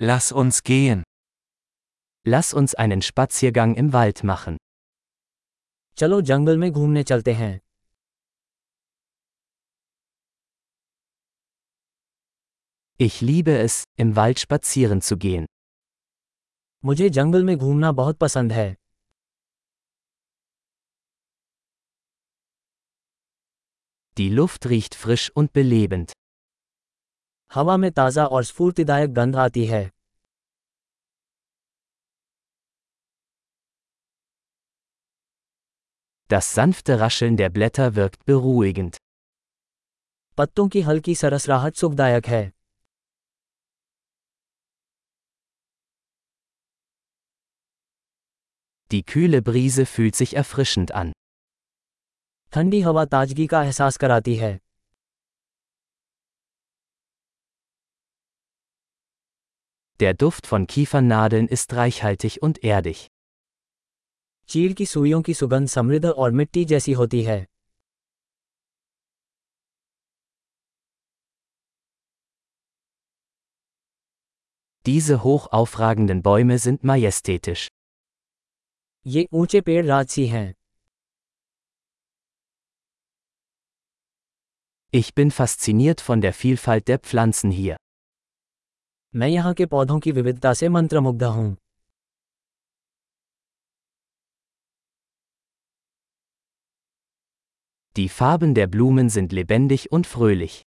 Lass uns gehen. Lass uns einen Spaziergang im Wald machen. चलो जंगल में घूमने चलते हैं Ich liebe es, im Wald spazieren zu gehen. मुझे जंगल में घूमना बहुत पसंद है Die Luft riecht frisch und belebend. हवा में ताज़ा और स्फूर्तिदायक गंध आती है Das sanfte Rascheln der Blätter wirkt beruhigend. पत्तों की हल्की सरसराहट सुखदायक है Die kühle Brise fühlt sich erfrischend an. ठंडी हवा ताजगी का एहसास कराती है Der Duft von Kiefernadeln ist reichhaltig und erdig. चीड़ की सुइयों की सुगंध समृद्ध और मिट्टी जैसी होती है Diese hoch aufragenden Bäume sind majestätisch. ये ऊंचे पेड़ राजसी हैं Ich bin fasziniert von der Vielfalt der Pflanzen hier. मैं यहाँ के पौधों की विविधता से मंत्रमुग्ध हूँ Die Farben der Blumen sind lebendig und fröhlich.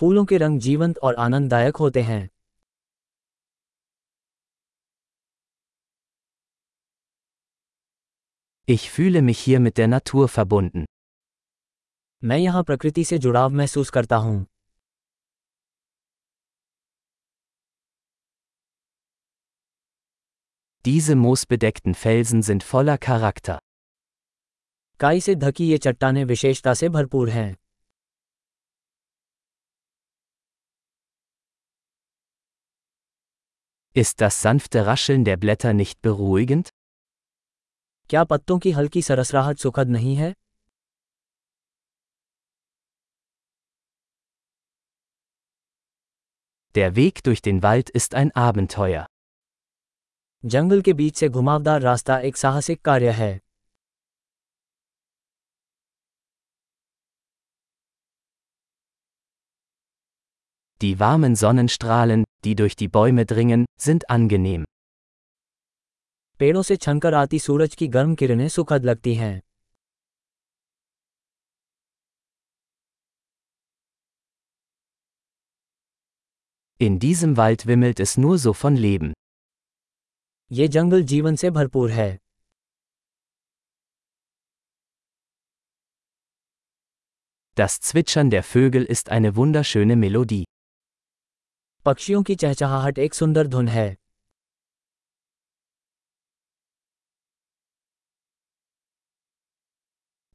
फूलों के रंग जीवंत और आनंददायक होते हैं Ich fühle mich hier mit der Natur verbunden. मैं यहाँ प्रकृति से जुड़ाव महसूस करता हूँ Diese moosbedeckten Felsen sind voller Charakter. काई से ढकी ये चट्टानें विशेषता से भरपूर हैं Ist das sanfte Rascheln der Blätter nicht beruhigend? क्या पत्तों की हल्की सरसराहट सुखद नहीं है Der Weg durch den Wald ist ein Abenteuer. जंगल के बीच से घुमावदार रास्ता एक साहसिक कार्य है Die warmen Sonnenstrahlen, die durch die Bäume dringen, sind angenehm. पेड़ों से छनकर आती सूरज की गर्म किरणें सुखद लगती हैं In diesem Wald wimmelt es nur so von Leben. ये जंगल जीवन से भरपूर है Das Zwitschern der Vögel ist eine wunderschöne Melodie. पक्षियों की चहचहाहट एक सुंदर धुन है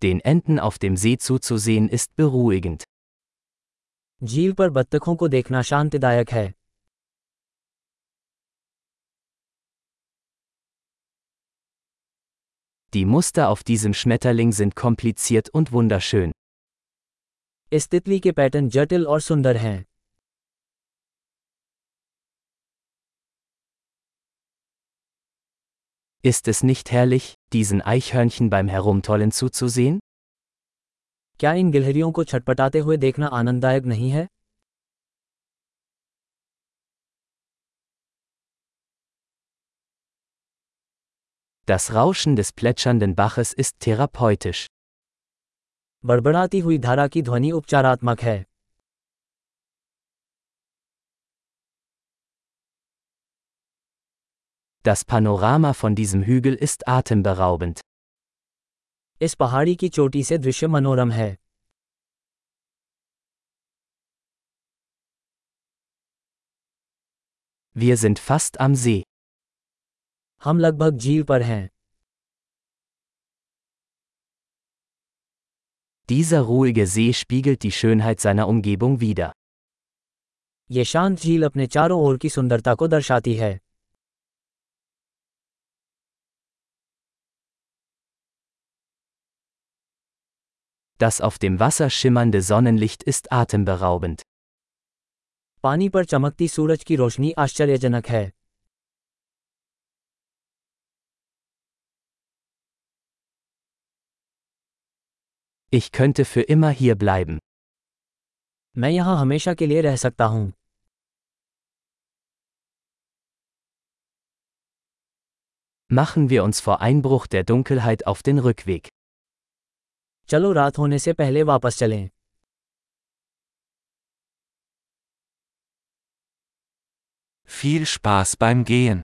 Den Enten auf dem See zuzusehen ist beruhigend. झील पर बत्तखों को देखना शांतिदायक है Die Muster auf diesem Schmetterling sind kompliziert und wunderschön. इस तितली के पैटर्न जटिल और सुंदर हैं Ist es nicht herrlich, diesen Eichhörnchen beim Herumtollen zuzusehen? क्या इन गिलहरियों को छटपटाते हुए देखना आनंददायक नहीं है Das Rauschen des plätschernden Baches ist therapeutisch. बड़बड़ाती हुई धारा की ध्वनि उपचारात्मक है Das Panorama von diesem Hügel ist atemberaubend. इस पहाड़ी की चोटी से दृश्य मनोरम है Wir sind fast am See. हम लगभग झील पर हैं Dieser ruhige See spiegelt die Schönheit seiner Umgebung wider. ये शांत झील अपने चारों ओर की सुंदरता को दर्शाती है Das auf dem Wasser schimmernde Sonnenlicht ist atemberaubend. पानी पर चमकती सूरज की रोशनी आश्चर्यजनक है Ich könnte für immer hier bleiben. मैं यहाँ हमेशा के लिए रह सकता हूँ Machen wir uns vor Einbruch der Dunkelheit auf den Rückweg. चलो रात होने से पहले वापस चलें Viel Spaß beim Gehen.